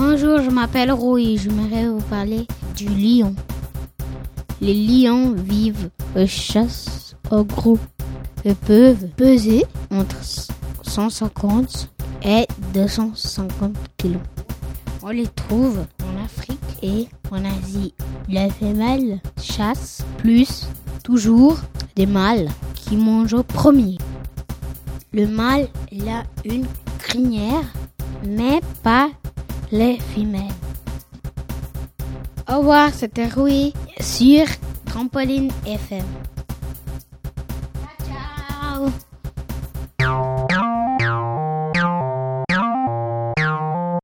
Bonjour, je m'appelle Roy et j'aimerais vous parler du lion. Les lions vivent de chasse au groupe et peuvent peser entre 150 et 250 kilos. On les trouve en Afrique et en Asie. Les femelles chassent plus toujours des mâles qui mangent au premier. Le mâle a une crinière, mais pas les femelles. Au revoir, c'était Rui sur Trampoline FM.